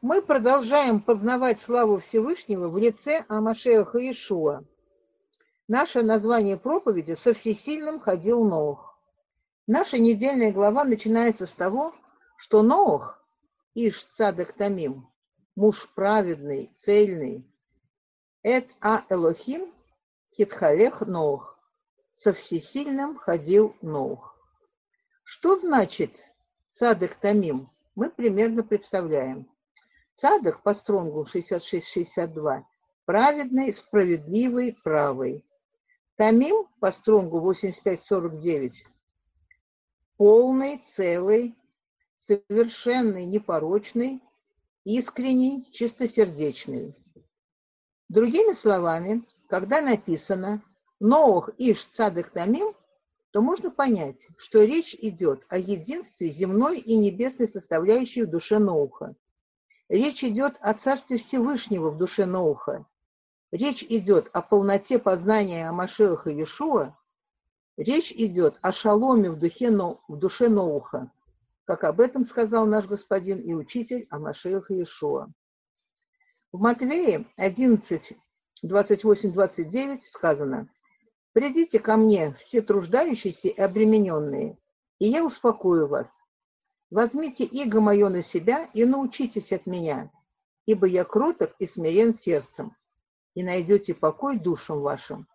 Мы продолжаем познавать славу Всевышнего в лице Амашеха Иешуа. Наше название проповеди «Со всесильным ходил Ноах». Наша недельная глава начинается с того, что Ноах, Иш Цадек Тамим, муж праведный, цельный, Эт А Элохим, Хитхалех Ноах, со всесильным ходил Ноах. Что значит Цадек Тамим? Мы примерно представляем. Цадок по стронгу 66-62 праведный, справедливый, правый. Тамим по стронгу 85-49 полный, целый, совершенный, непорочный, искренний, чистосердечный. Другими словами, когда написано «Ноох иш цадек тамим», то можно понять, что речь идет о единстве земной и небесной составляющей в душе Ноуха – Речь идет о Царстве Всевышнего в душе Ноуха. Речь идет о полноте познания о Машеха Иешуа. Речь идет о шаломе в, духе, в душе Ноуха, как об этом сказал наш господин и учитель о Машеха Иешуа. В Матвее 11, 28, 29 сказано «Придите ко мне, все труждающиеся и обремененные, и я успокою вас. Возьмите иго мое на себя и научитесь от меня, ибо я кроток и смирен сердцем, и найдете покой душам вашим.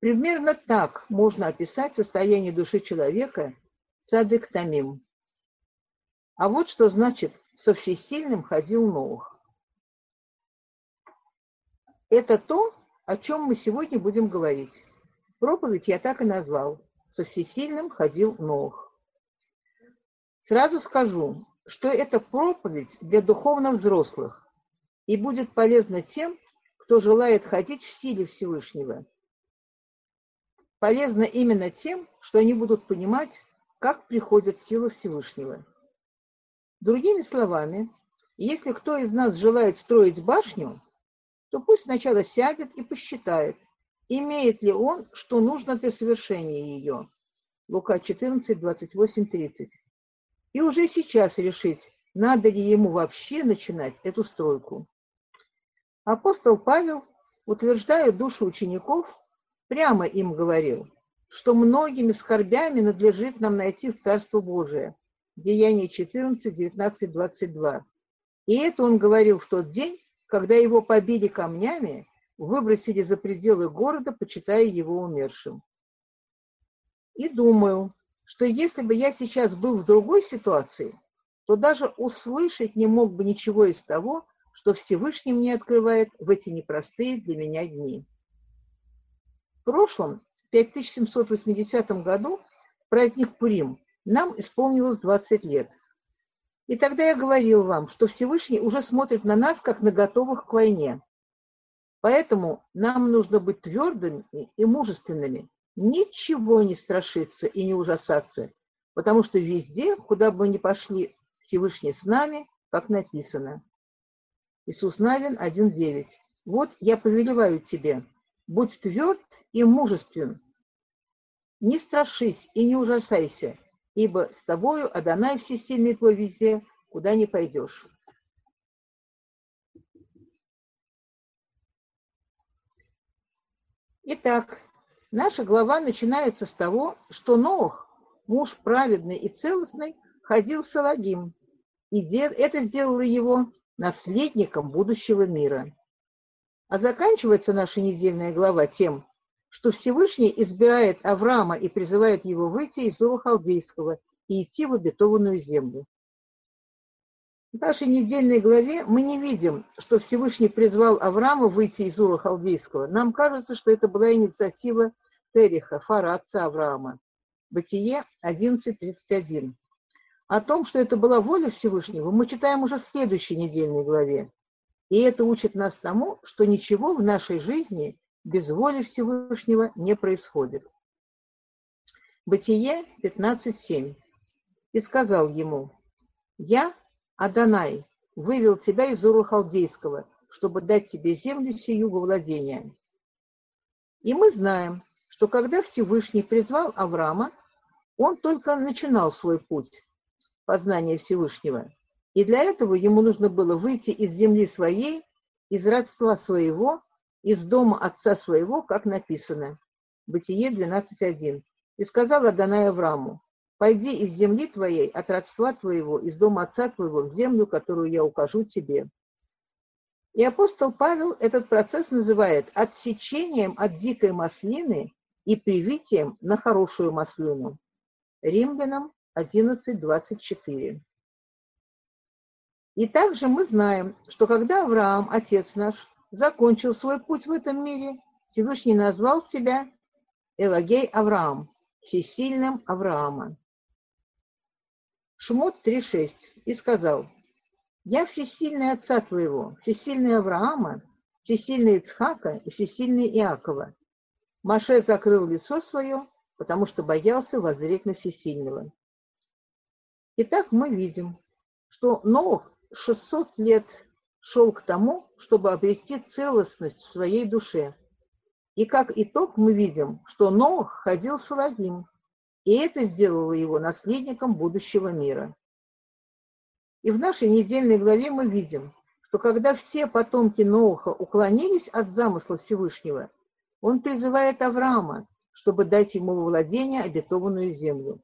Примерно так можно описать состояние души человека садык тамим. А вот что значит «со всесильным ходил Ноах». Это то, о чем мы сегодня будем говорить. Проповедь я так и назвал «Со всесильным ходил Ноах». Сразу скажу, что это проповедь для духовно взрослых и будет полезна тем, кто желает ходить в силе Всевышнего. Полезно именно тем, что они будут понимать, как приходит сила Всевышнего. Другими словами, если кто из нас желает строить башню, то пусть сначала сядет и посчитает, имеет ли он, что нужно для совершения ее. Лука 14, 28, 30 и уже сейчас решить, надо ли ему вообще начинать эту стройку. Апостол Павел, утверждая душу учеников, прямо им говорил, что многими скорбями надлежит нам найти в Царство Божие. Деяние 14, 19, 22. И это он говорил в тот день, когда его побили камнями, выбросили за пределы города, почитая его умершим. И думаю, что если бы я сейчас был в другой ситуации, то даже услышать не мог бы ничего из того, что Всевышний мне открывает в эти непростые для меня дни. В прошлом, в 5780 году, в праздник Пурим, нам исполнилось 20 лет. И тогда я говорил вам, что Всевышний уже смотрит на нас, как на готовых к войне. Поэтому нам нужно быть твердыми и мужественными, ничего не страшиться и не ужасаться, потому что везде, куда бы мы ни пошли, Всевышний с нами, как написано. Иисус Навин 1.9. Вот я повелеваю тебе, будь тверд и мужествен, не страшись и не ужасайся, ибо с тобою Адонай всесильный твой везде, куда не пойдешь. Итак, Наша глава начинается с того, что Ноах, муж праведный и целостный, ходил с Алагим, и это сделало его наследником будущего мира. А заканчивается наша недельная глава тем, что Всевышний избирает Авраама и призывает его выйти из Ура Халдейского и идти в обетованную землю. В нашей недельной главе мы не видим, что Всевышний призвал Авраама выйти из Ура Халдейского. Нам кажется, что это была инициатива Териха, Фара, отца Авраама. Бытие 11.31. О том, что это была воля Всевышнего, мы читаем уже в следующей недельной главе. И это учит нас тому, что ничего в нашей жизни без воли Всевышнего не происходит. Бытие 15.7. И сказал ему, «Я, Адонай, вывел тебя из Ура Халдейского, чтобы дать тебе землю сию во владение». И мы знаем, что когда Всевышний призвал Авраама, он только начинал свой путь познания Всевышнего. И для этого ему нужно было выйти из земли своей, из родства своего, из дома отца своего, как написано. Бытие 12.1. И сказал Адонай Аврааму, пойди из земли твоей, от родства твоего, из дома отца твоего, в землю, которую я укажу тебе. И апостол Павел этот процесс называет отсечением от дикой маслины и привитием на хорошую маслину. Римлянам 11.24. И также мы знаем, что когда Авраам, отец наш, закончил свой путь в этом мире, Всевышний назвал себя Элагей Авраам, всесильным Авраама. Шмот 3.6 и сказал, «Я всесильный отца твоего, всесильный Авраама, всесильный Ицхака и всесильный Иакова». Маше закрыл лицо свое, потому что боялся воззреть на всесильного. Итак, мы видим, что Новых 600 лет шел к тому, чтобы обрести целостность в своей душе. И как итог мы видим, что Ноах ходил с Салагим, и это сделало его наследником будущего мира. И в нашей недельной главе мы видим, что когда все потомки Ноуха уклонились от замысла Всевышнего, он призывает Авраама, чтобы дать ему во владение обетованную землю.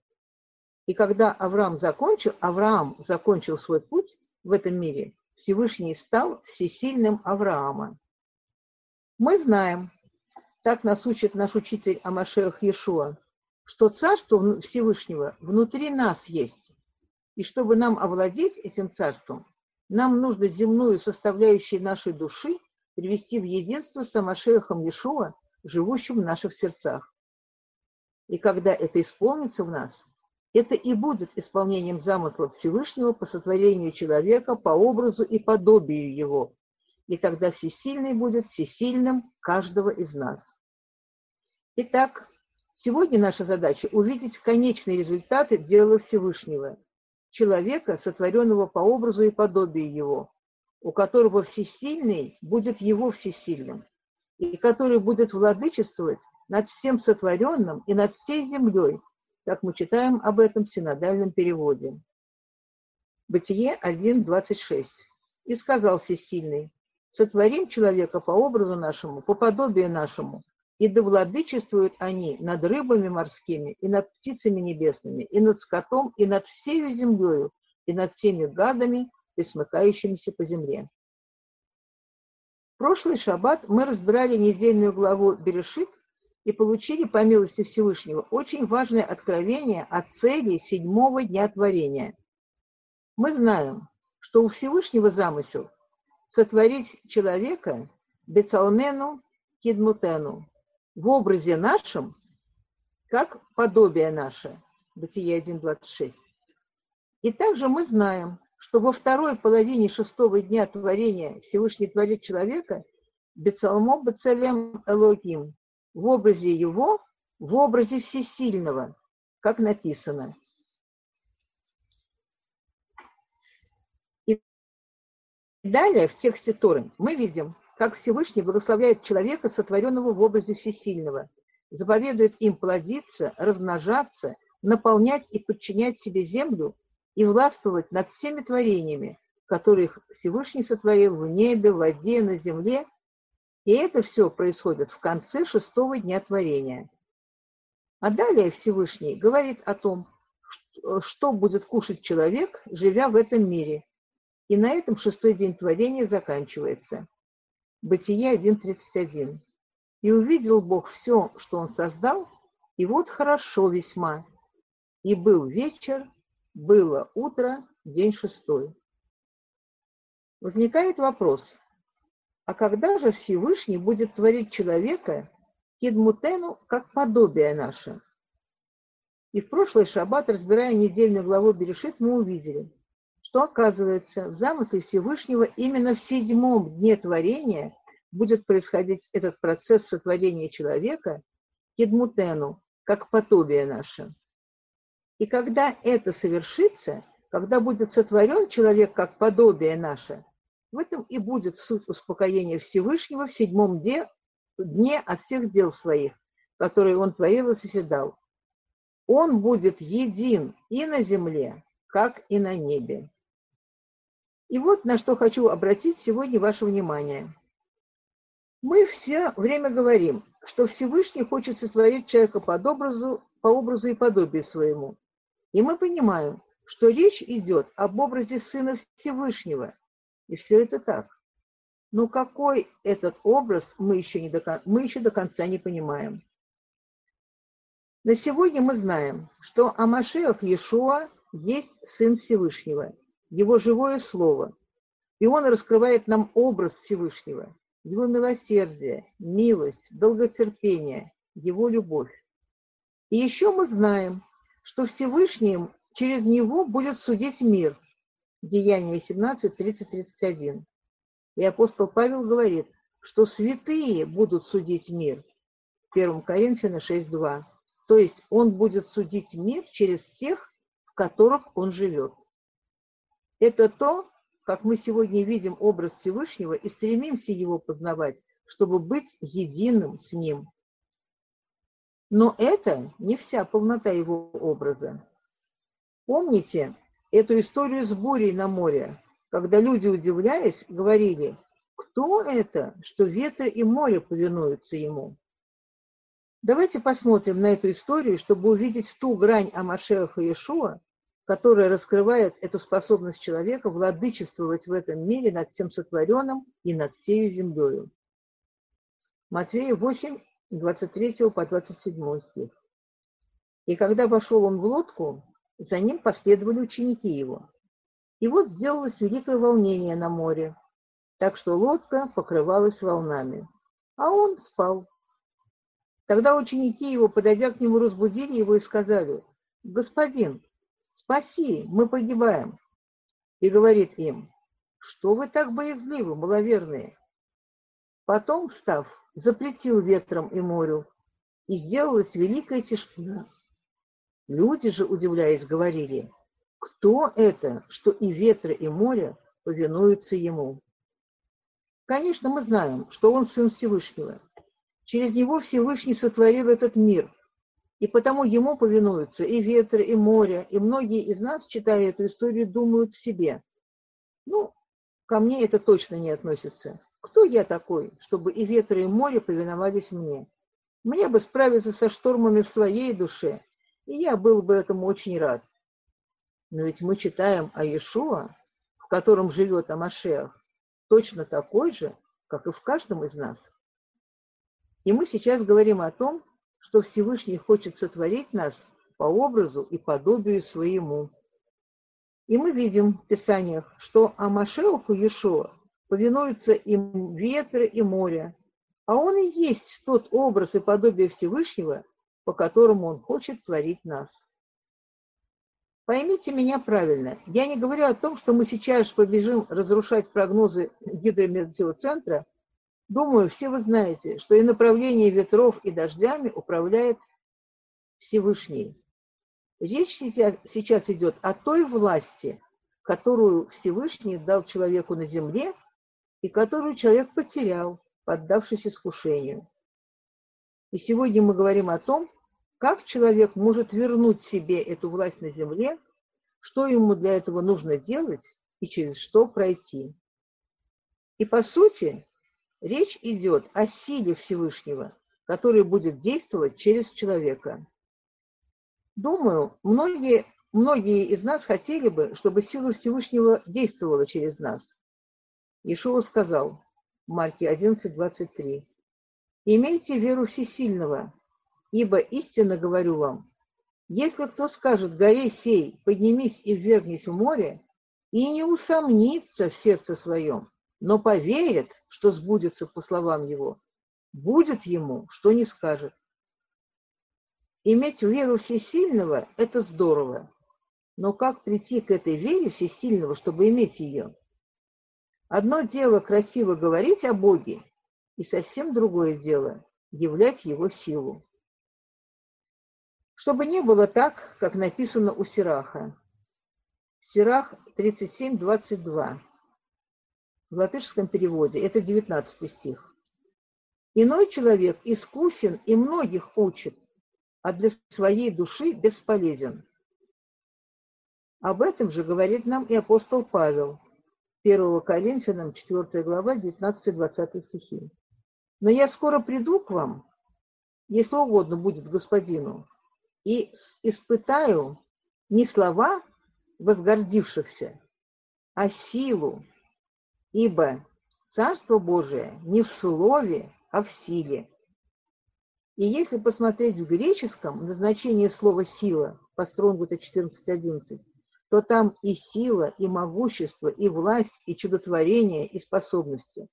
И когда Авраам закончил, Авраам закончил свой путь в этом мире, Всевышний стал всесильным Авраама. Мы знаем, так нас учит наш учитель Амашех Иешуа, что царство Всевышнего внутри нас есть. И чтобы нам овладеть этим царством, нам нужно земную составляющую нашей души привести в единство с Амашехом Иешуа, живущим в наших сердцах. И когда это исполнится в нас, это и будет исполнением замысла Всевышнего по сотворению человека по образу и подобию его. И тогда всесильный будет всесильным каждого из нас. Итак, сегодня наша задача увидеть конечные результаты дела Всевышнего, человека, сотворенного по образу и подобию его, у которого всесильный будет его всесильным, и который будет владычествовать над всем сотворенным и над всей землей, как мы читаем об этом в синодальном переводе. Бытие 1.26. «И сказал всесильный, сотворим человека по образу нашему, по подобию нашему, и да владычествуют они над рыбами морскими, и над птицами небесными, и над скотом, и над всей землею, и над всеми гадами, присмыкающимися по земле». Прошлый шаббат мы разбирали недельную главу Берешит, и получили, по милости Всевышнего, очень важное откровение о цели седьмого дня творения. Мы знаем, что у Всевышнего замысел сотворить человека Бецалмену Кидмутену в образе нашем, как подобие наше, Бытие 1.26. И также мы знаем, что во второй половине шестого дня творения Всевышний творит человека Бецалмо Бецалем Элогим, в образе его, в образе всесильного, как написано. И далее в тексте Торы мы видим, как Всевышний благословляет человека, сотворенного в образе всесильного, заповедует им плодиться, размножаться, наполнять и подчинять себе землю и властвовать над всеми творениями, которых Всевышний сотворил в небе, в воде, на земле и это все происходит в конце шестого дня творения. А далее Всевышний говорит о том, что будет кушать человек, живя в этом мире. И на этом шестой день творения заканчивается. Бытие 1.31. «И увидел Бог все, что Он создал, и вот хорошо весьма. И был вечер, было утро, день шестой». Возникает вопрос, а когда же Всевышний будет творить человека, Кидмутену, как подобие наше? И в прошлый шаббат, разбирая недельную главу Берешит, мы увидели, что, оказывается, в замысле Всевышнего именно в седьмом дне творения будет происходить этот процесс сотворения человека, Кидмутену, как подобие наше. И когда это совершится, когда будет сотворен человек как подобие наше, в этом и будет суть успокоения Всевышнего в седьмом дне, дне от всех дел своих, которые он творил и соседал. Он будет един и на земле, как и на небе. И вот на что хочу обратить сегодня ваше внимание. Мы все время говорим, что Всевышний хочет сотворить человека под образу, по образу и подобию своему. И мы понимаем, что речь идет об образе Сына Всевышнего. И все это так. Но какой этот образ, мы еще, не до, мы еще до конца не понимаем. На сегодня мы знаем, что Амашех Иешуа есть Сын Всевышнего, Его живое Слово. И Он раскрывает нам образ Всевышнего его милосердие, милость, долготерпение, его любовь. И еще мы знаем, что Всевышний через него будет судить мир. Деяние 17, 30, 31. И апостол Павел говорит, что святые будут судить мир. 1 Коринфяна 6, 2. То есть он будет судить мир через тех, в которых он живет. Это то, как мы сегодня видим образ Всевышнего и стремимся его познавать, чтобы быть единым с ним. Но это не вся полнота его образа. Помните эту историю с бурей на море, когда люди, удивляясь, говорили, кто это, что ветер и море повинуются ему? Давайте посмотрим на эту историю, чтобы увидеть ту грань Амашеха Иешуа, которая раскрывает эту способность человека владычествовать в этом мире над всем сотворенным и над всей землей. Матфея 8, 23 по 27 стих. И когда вошел он в лодку, за ним последовали ученики его. И вот сделалось великое волнение на море, так что лодка покрывалась волнами, а он спал. Тогда ученики его, подойдя к нему, разбудили его и сказали, «Господин, спаси, мы погибаем. И говорит им, что вы так боязливы, маловерные? Потом, встав, запретил ветром и морю, и сделалась великая тишина. Люди же, удивляясь, говорили, кто это, что и ветры, и море повинуются ему? Конечно, мы знаем, что он Сын Всевышнего. Через него Всевышний сотворил этот мир, и потому ему повинуются и ветры, и море, и многие из нас, читая эту историю, думают в себе. Ну, ко мне это точно не относится. Кто я такой, чтобы и ветры, и море повиновались мне? Мне бы справиться со штормами в своей душе, и я был бы этому очень рад. Но ведь мы читаем о Иешуа, в котором живет Амашех, точно такой же, как и в каждом из нас. И мы сейчас говорим о том, что Всевышний хочет сотворить нас по образу и подобию своему. И мы видим в Писаниях, что Амашеуху Иешуа повинуются им ветры и море, а он и есть тот образ и подобие Всевышнего, по которому он хочет творить нас. Поймите меня правильно, я не говорю о том, что мы сейчас побежим разрушать прогнозы гидрометеоцентра Думаю, все вы знаете, что и направление ветров и дождями управляет Всевышний. Речь сейчас идет о той власти, которую Всевышний дал человеку на земле и которую человек потерял, поддавшись искушению. И сегодня мы говорим о том, как человек может вернуть себе эту власть на земле, что ему для этого нужно делать и через что пройти. И по сути, Речь идет о силе Всевышнего, который будет действовать через человека. Думаю, многие, многие из нас хотели бы, чтобы сила Всевышнего действовала через нас. Ишуа сказал, Марки 11:23, «Имейте веру всесильного, ибо истинно говорю вам, если кто скажет горе сей, поднимись и ввергнись в море, и не усомнится в сердце своем, но поверит, что сбудется по словам его, будет ему, что не скажет. Иметь веру всесильного – это здорово, но как прийти к этой вере всесильного, чтобы иметь ее? Одно дело красиво говорить о Боге, и совсем другое дело – являть Его силу. Чтобы не было так, как написано у Сираха. Сирах 37.22 в латышском переводе, это 19 стих. Иной человек искусен и многих учит, а для своей души бесполезен. Об этом же говорит нам и апостол Павел. 1 Коринфянам, 4 глава, 19-20 стихи. Но я скоро приду к вам, если угодно будет господину, и испытаю не слова возгордившихся, а силу, ибо Царство Божие не в слове, а в силе. И если посмотреть в греческом назначение слова «сила» по Стронгу-то 14.11, то там и сила, и могущество, и власть, и чудотворение, и способности.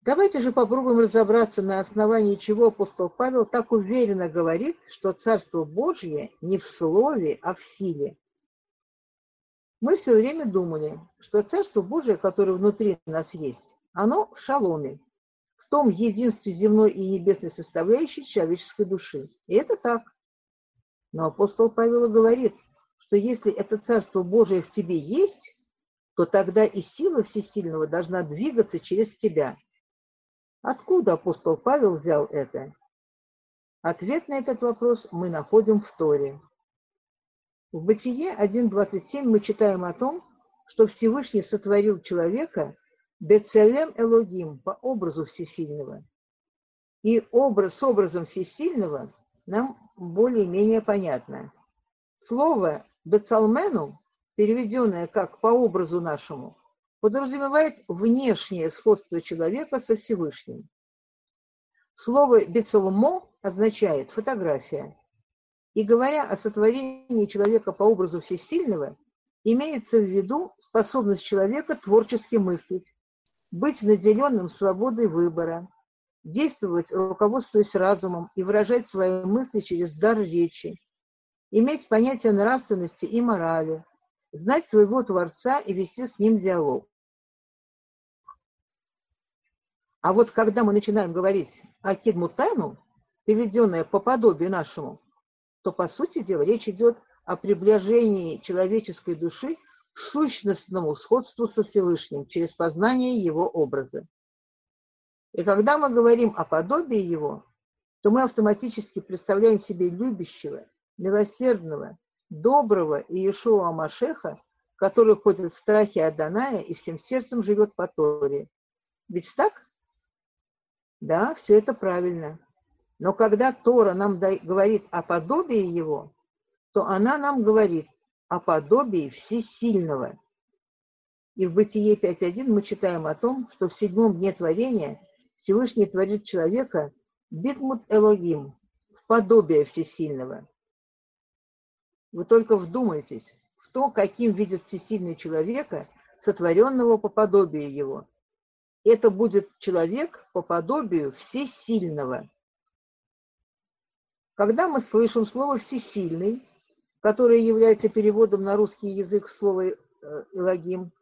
Давайте же попробуем разобраться, на основании чего апостол Павел так уверенно говорит, что Царство Божье не в слове, а в силе. Мы все время думали, что Царство Божие, которое внутри нас есть, оно в шаломе, в том единстве земной и небесной составляющей человеческой души. И это так. Но апостол Павел говорит, что если это Царство Божие в тебе есть, то тогда и сила всесильного должна двигаться через тебя. Откуда апостол Павел взял это? Ответ на этот вопрос мы находим в Торе. В Бытие 1.27 мы читаем о том, что Всевышний сотворил человека Бецелем Элогим по образу Всесильного. И образ, с образом Всесильного нам более-менее понятно. Слово «бецалмену», переведенное как «по образу нашему», подразумевает внешнее сходство человека со Всевышним. Слово «бецалмо» означает «фотография». И говоря о сотворении человека по образу Всесильного, имеется в виду способность человека творчески мыслить, быть наделенным свободой выбора, действовать, руководствуясь разумом и выражать свои мысли через дар речи, иметь понятие нравственности и морали, знать своего Творца и вести с ним диалог. А вот когда мы начинаем говорить о кидмутану, переведенное по подобию нашему, то, по сути дела, речь идет о приближении человеческой души к сущностному сходству со Всевышним через познание его образа. И когда мы говорим о подобии его, то мы автоматически представляем себе любящего, милосердного, доброго Иешуа Машеха, который ходит в страхе Аданая и всем сердцем живет по Торе. Ведь так? Да, все это правильно. Но когда Тора нам говорит о подобии его, то она нам говорит о подобии всесильного. И в Бытие 5.1 мы читаем о том, что в седьмом дне творения Всевышний творит человека Битмут Элогим, в подобие всесильного. Вы только вдумайтесь в то, каким видит всесильный человека, сотворенного по подобию его. Это будет человек по подобию всесильного. Когда мы слышим слово «всесильный», которое является переводом на русский язык слова э, «элогим»,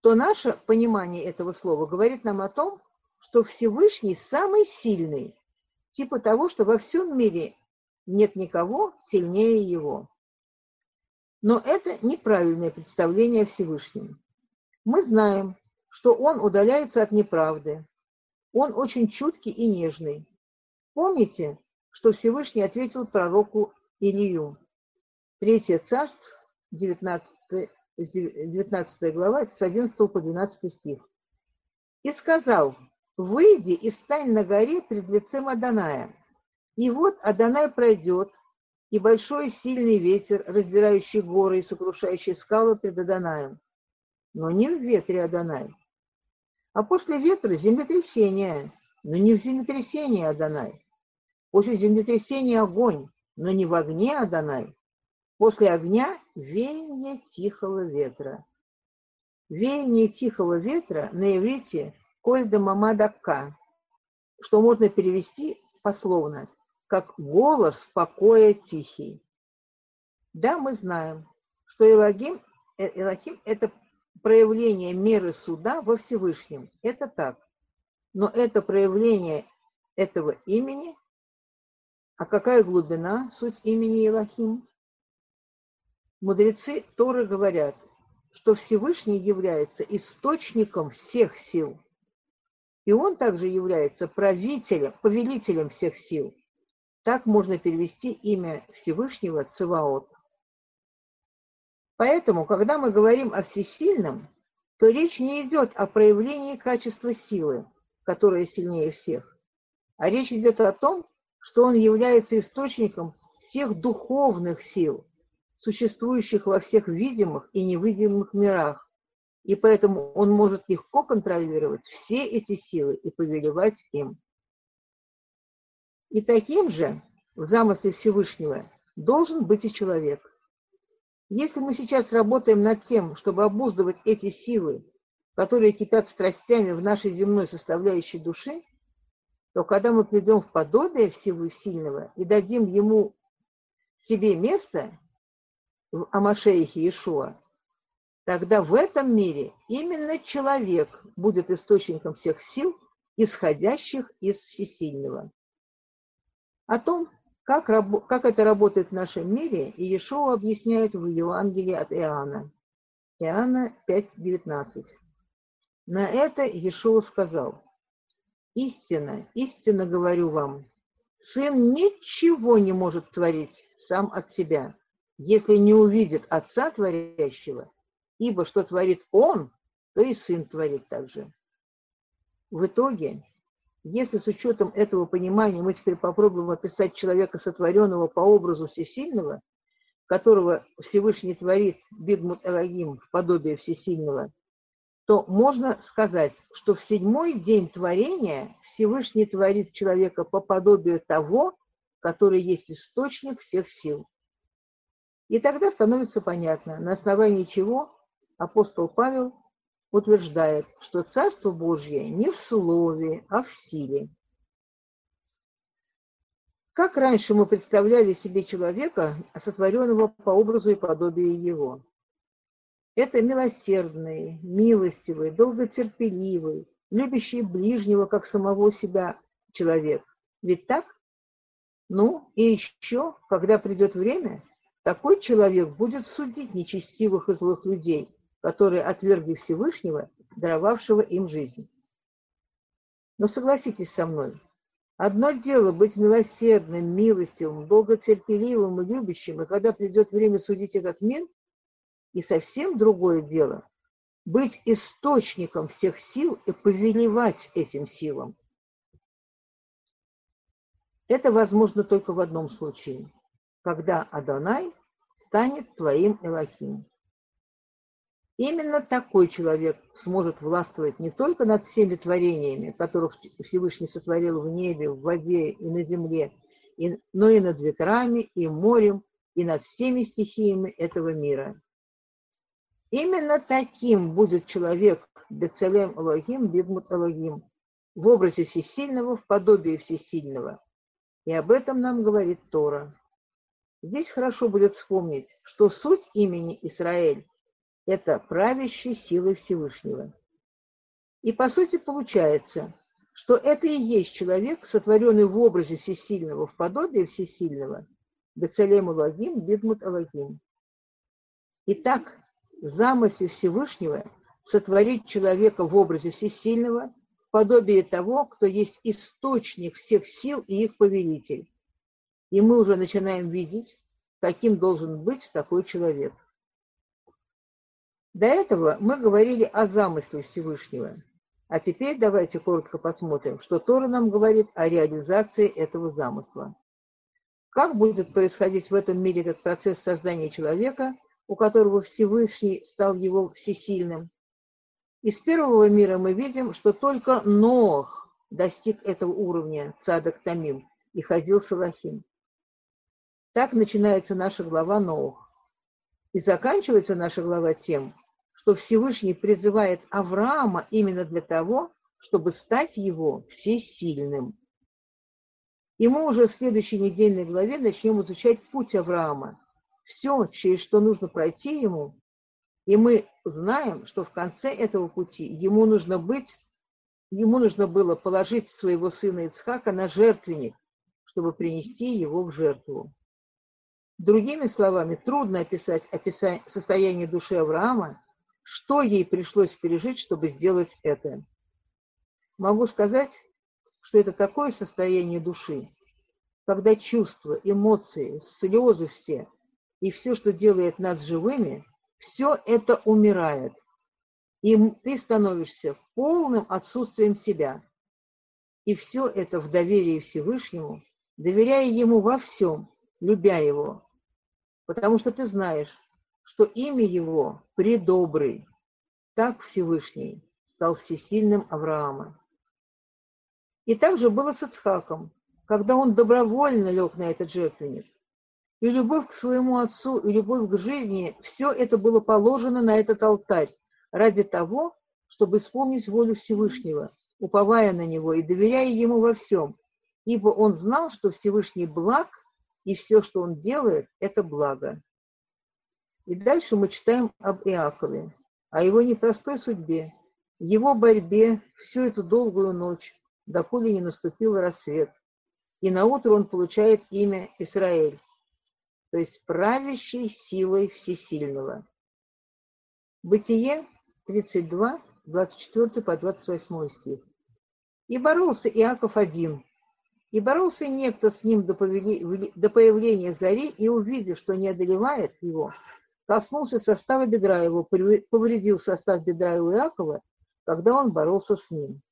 то наше понимание этого слова говорит нам о том, что Всевышний самый сильный, типа того, что во всем мире нет никого сильнее его. Но это неправильное представление о Всевышнем. Мы знаем, что он удаляется от неправды. Он очень чуткий и нежный. Помните, что Всевышний ответил пророку Илью. Третье царство, 19, 19 глава, с 11 по 12 стих. «И сказал, выйди и стань на горе пред лицем Аданая. И вот Адонай пройдет, и большой сильный ветер, раздирающий горы и сокрушающий скалы пред Адонаем. Но не в ветре Адонай. А после ветра землетрясение, но не в землетрясении Адонай. После землетрясения огонь, но не в огне Адонай. После огня веяние тихого ветра. Веяние тихого ветра на иврите «кольда мамадакка», что можно перевести пословно, как «голос покоя тихий». Да, мы знаем, что Элогим, э, Элохим – это проявление меры суда во Всевышнем. Это так. Но это проявление этого имени а какая глубина, суть имени Елохим? Мудрецы Торы говорят, что Всевышний является источником всех сил. И он также является правителем, повелителем всех сил. Так можно перевести имя Всевышнего Циваот. Поэтому, когда мы говорим о всесильном, то речь не идет о проявлении качества силы, которая сильнее всех, а речь идет о том, что он является источником всех духовных сил, существующих во всех видимых и невидимых мирах, и поэтому он может легко контролировать все эти силы и повелевать им. И таким же в замысле Всевышнего должен быть и человек. Если мы сейчас работаем над тем, чтобы обуздывать эти силы, которые кипят страстями в нашей земной составляющей души, то когда мы придем в подобие всего сильного и дадим ему себе место в Амашеихе Иешуа, тогда в этом мире именно человек будет источником всех сил, исходящих из всесильного. О том, как, как это работает в нашем мире, Иешуа объясняет в Евангелии от Иоанна. Иоанна 5.19. На это Иешуа сказал, «Истина, истинно говорю вам, Сын ничего не может творить сам от себя, если не увидит Отца Творящего, ибо что творит Он, то и Сын творит также». В итоге если с учетом этого понимания мы теперь попробуем описать человека, сотворенного по образу Всесильного, которого Всевышний творит Бигмут Элагим в подобие Всесильного, то можно сказать, что в седьмой день творения Всевышний творит человека по подобию того, который есть источник всех сил. И тогда становится понятно, на основании чего апостол Павел утверждает, что Царство Божье не в слове, а в силе. Как раньше мы представляли себе человека, сотворенного по образу и подобию его? Это милосердный, милостивый, долготерпеливый, любящий ближнего, как самого себя человек. Ведь так? Ну, и еще, когда придет время, такой человек будет судить нечестивых и злых людей – которые отвергли Всевышнего, даровавшего им жизнь. Но согласитесь со мной, одно дело быть милосердным, милостивым, долготерпеливым и любящим, и когда придет время судить этот мир, и совсем другое дело – быть источником всех сил и повелевать этим силам. Это возможно только в одном случае, когда Адонай станет твоим Элохим. Именно такой человек сможет властвовать не только над всеми творениями, которых Всевышний сотворил в небе, в воде и на земле, но и над ветрами, и морем, и над всеми стихиями этого мира. Именно таким будет человек Бецелем Элогим, Бидмут Элогим, в образе всесильного, в подобии всесильного. И об этом нам говорит Тора. Здесь хорошо будет вспомнить, что суть имени Израиль это правящей силой Всевышнего. И по сути получается, что это и есть человек, сотворенный в образе Всесильного, в подобии Всесильного, Бецалем Алагим, Бидмут Алагим. Итак, замысел Всевышнего сотворить человека в образе Всесильного, в подобии того, кто есть источник всех сил и их повелитель. И мы уже начинаем видеть, каким должен быть такой человек. До этого мы говорили о замысле Всевышнего. А теперь давайте коротко посмотрим, что Тора нам говорит о реализации этого замысла. Как будет происходить в этом мире этот процесс создания человека, у которого Всевышний стал его всесильным? Из первого мира мы видим, что только Нох достиг этого уровня Цадок Тамим и ходил Салахим. Так начинается наша глава Ноох. И заканчивается наша глава тем, что Всевышний призывает Авраама именно для того, чтобы стать его всесильным. И мы уже в следующей недельной главе начнем изучать путь Авраама. Все, через что нужно пройти ему, и мы знаем, что в конце этого пути ему нужно быть, ему нужно было положить своего сына Ицхака на жертвенник, чтобы принести его в жертву. Другими словами, трудно описать, описать состояние души Авраама, что ей пришлось пережить, чтобы сделать это. Могу сказать, что это такое состояние души, когда чувства, эмоции, слезы все и все, что делает нас живыми, все это умирает. И ты становишься полным отсутствием себя. И все это в доверии Всевышнему, доверяя Ему во всем, любя Его. Потому что ты знаешь, что имя Его предобрый. Так Всевышний стал всесильным Авраама. И также было с Ицхаком, когда он добровольно лег на этот жертвенник. И любовь к своему отцу, и любовь к жизни, все это было положено на этот алтарь ради того, чтобы исполнить волю Всевышнего, уповая на Него и доверяя Ему во всем, ибо он знал, что Всевышний благ, и все, что он делает, это благо. И дальше мы читаем об Иакове, о его непростой судьбе, его борьбе всю эту долгую ночь, доколе не наступил рассвет. И на утро он получает имя Израиль, то есть правящей силой всесильного. Бытие 32, 24 по 28 стих. И боролся Иаков один, и боролся некто с ним до, появления зари, и увидев, что не одолевает его, коснулся состава бедра его, повредил состав бедра у Иакова, когда он боролся с ним.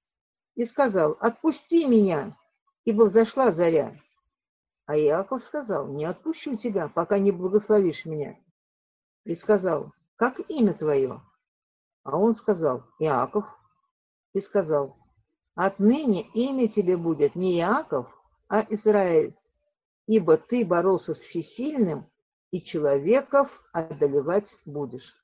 И сказал, отпусти меня, ибо взошла заря. А Иаков сказал, не отпущу тебя, пока не благословишь меня. И сказал, как имя твое? А он сказал, Иаков. И сказал, отныне имя тебе будет не Иаков, а Израиль, ибо ты боролся с всесильным, и человеков одолевать будешь.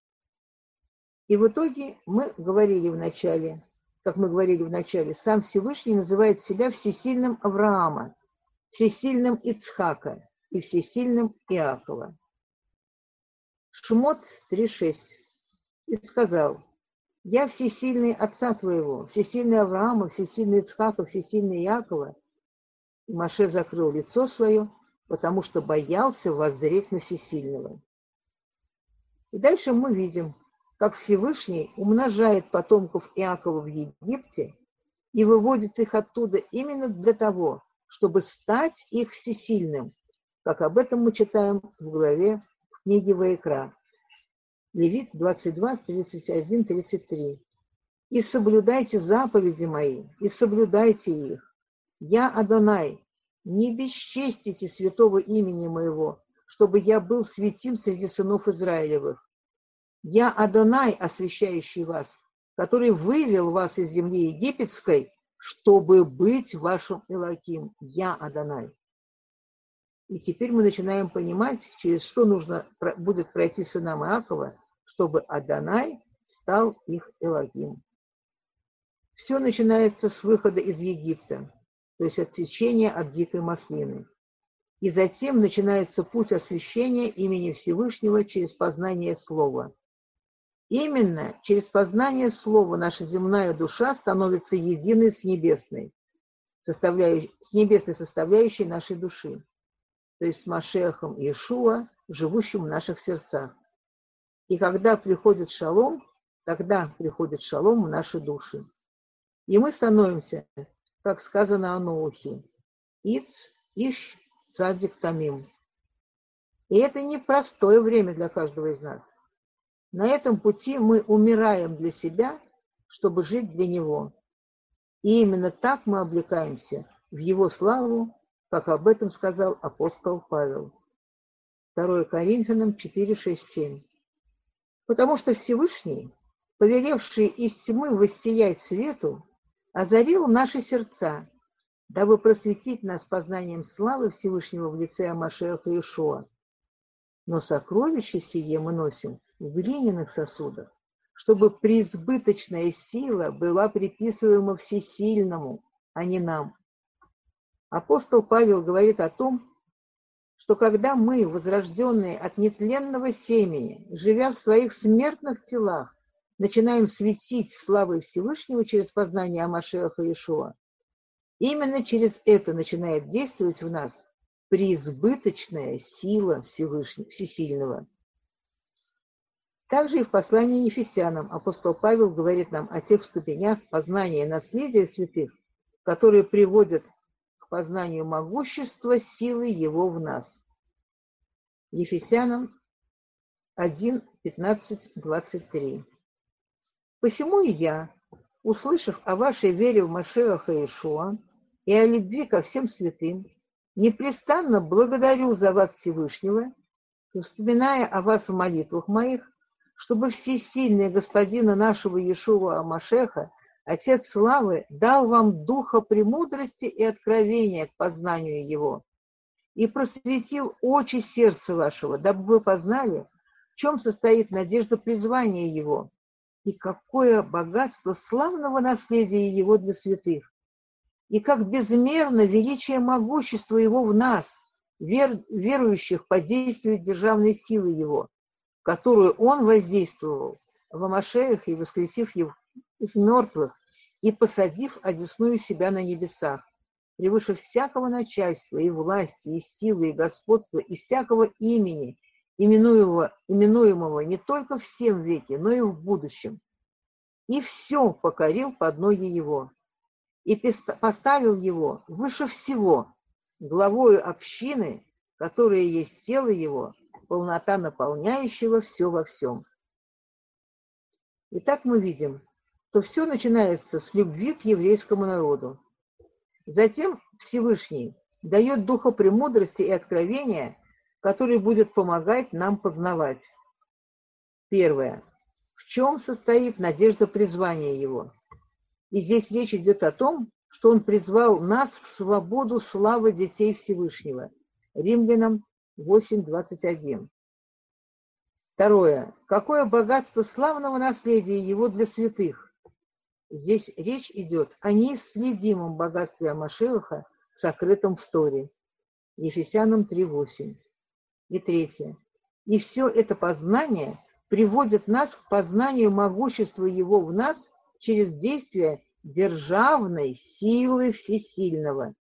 И в итоге мы говорили в начале, как мы говорили в начале, сам Всевышний называет себя всесильным Авраама, всесильным Ицхака и всесильным Иакова. Шмот 3.6. И сказал, я всесильный отца твоего, всесильный Авраама, всесильный Ицхака, всесильный Иакова. И Маше закрыл лицо свое потому что боялся воззреть на всесильного. И дальше мы видим, как Всевышний умножает потомков Иакова в Египте и выводит их оттуда именно для того, чтобы стать их всесильным, как об этом мы читаем в главе в книге Ваикра. Левит 22, 31, 33. «И соблюдайте заповеди мои, и соблюдайте их. Я Адонай, не бесчестите святого имени моего, чтобы я был святим среди сынов Израилевых. Я Адонай, освящающий вас, который вывел вас из земли египетской, чтобы быть вашим Элаким. Я Адонай. И теперь мы начинаем понимать, через что нужно будет пройти сынам Иакова, чтобы Адонай стал их Элаким. Все начинается с выхода из Египта то есть отсечение от дикой маслины. И затем начинается путь освящения имени Всевышнего через познание Слова. Именно через познание Слова наша земная душа становится единой с небесной, составляющей, с небесной составляющей нашей души, то есть с Машехом Иешуа, живущим в наших сердцах. И когда приходит шалом, тогда приходит шалом в наши души. И мы становимся как сказано о Ноухе. Иц, Иш, Цадик, Тамим. И это непростое время для каждого из нас. На этом пути мы умираем для себя, чтобы жить для Него. И именно так мы облекаемся в Его славу, как об этом сказал апостол Павел. 2 Коринфянам 4, 6, 7. Потому что Всевышний, повелевший из тьмы воссиять свету, озарил наши сердца, дабы просветить нас познанием славы Всевышнего в лице Амашеха Иешуа. Но сокровище сие мы носим в глиняных сосудах, чтобы преизбыточная сила была приписываема всесильному, а не нам. Апостол Павел говорит о том, что когда мы, возрожденные от нетленного семени, живя в своих смертных телах, начинаем светить славой Всевышнего через познание Амашеха Иешуа, именно через это начинает действовать в нас преизбыточная сила Всевышнего, Всесильного. Также и в послании Ефесянам апостол Павел говорит нам о тех ступенях познания наследия святых, которые приводят к познанию могущества силы его в нас. Ефесянам 1, 15, 23. Посему и я, услышав о вашей вере в Машеха Иешуа и о любви ко всем святым, непрестанно благодарю за вас Всевышнего, вспоминая о вас в молитвах моих, чтобы всесильный Господина нашего Иешуа Амашеха, Отец Славы, дал вам духа премудрости и откровения к познанию Его, и просветил очи сердца вашего, дабы вы познали, в чем состоит надежда призвания Его, и какое богатство славного наследия Его для святых, и как безмерно величие могущества Его в нас, вер, верующих по действию державной силы Его, которую Он воздействовал в Амашеях и воскресив его из мертвых и посадив одесную себя на небесах, превыше всякого начальства и власти, и силы, и господства, и всякого имени, именуемого, именуемого не только в всем веке, но и в будущем. И все покорил под ноги его, и поставил его выше всего, главою общины, которая есть тело его, полнота наполняющего все во всем. Итак, мы видим, что все начинается с любви к еврейскому народу. Затем Всевышний дает духа премудрости и откровения, который будет помогать нам познавать. Первое. В чем состоит надежда призвания его? И здесь речь идет о том, что он призвал нас в свободу славы детей Всевышнего. Римлянам 8.21. Второе. Какое богатство славного наследия его для святых? Здесь речь идет о неисследимом богатстве Амашелаха, сокрытом в Торе. Ефесянам 3.8. И третье. И все это познание приводит нас к познанию могущества его в нас через действие державной силы всесильного.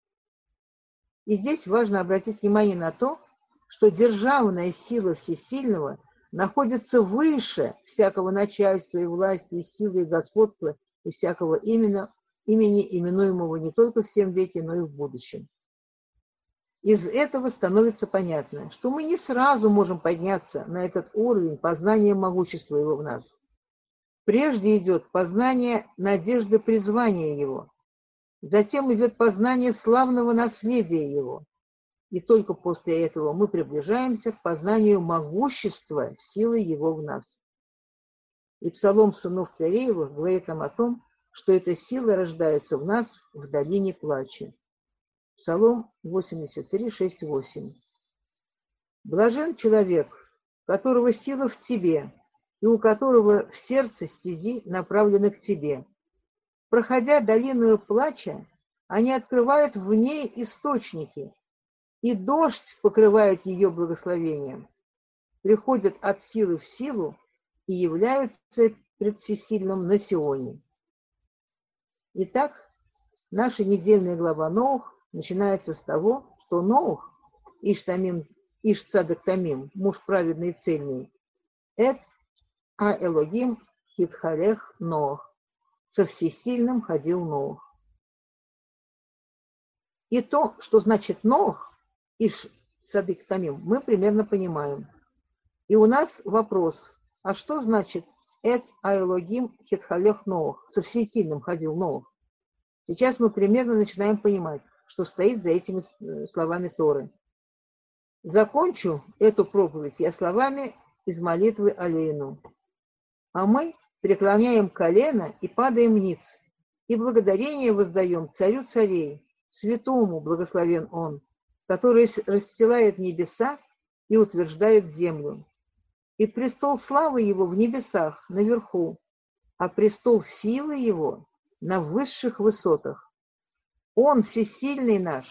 И здесь важно обратить внимание на то, что державная сила всесильного находится выше всякого начальства и власти, и силы, и господства, и всякого именно, имени, именуемого не только в всем веке, но и в будущем. Из этого становится понятно, что мы не сразу можем подняться на этот уровень познания могущества его в нас. Прежде идет познание надежды призвания его, затем идет познание славного наследия его, и только после этого мы приближаемся к познанию могущества силы его в нас. И псалом сынов Кореевых говорит нам о том, что эта сила рождается в нас в долине плача. Псалом 83, 6, 8. Блажен человек, которого сила в тебе, и у которого в сердце стези направлены к тебе. Проходя долину плача, они открывают в ней источники, и дождь покрывает ее благословением. Приходят от силы в силу и являются пред всесильным на Сионе. Итак, наша недельная глава Новых начинается с того, что Ноух, Иштамим, Ишцадек Тамим, муж праведный и цельный, Эд а Элогим Хитхалех Ноах, со всесильным ходил Ноах. И то, что значит Ноах, Тамим, мы примерно понимаем. И у нас вопрос, а что значит Эд Айлогим Хитхалех Ноах, со всесильным ходил Ноах? Сейчас мы примерно начинаем понимать что стоит за этими э, словами Торы. Закончу эту проповедь я словами из молитвы Алейну. А мы преклоняем колено и падаем ниц, и благодарение воздаем царю царей, святому благословен он, который расстилает небеса и утверждает землю. И престол славы его в небесах, наверху, а престол силы его на высших высотах. Он всесильный наш,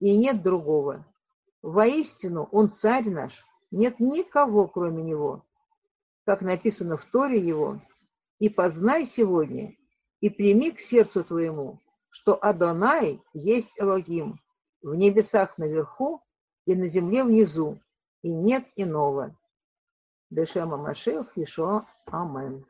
и нет другого. Воистину, Он царь наш, нет никого, кроме Него. Как написано в Торе Его, «И познай сегодня, и прими к сердцу твоему, что Адонай есть Элогим, в небесах наверху и на земле внизу, и нет иного». Бешема Машех Ишуа. Амен.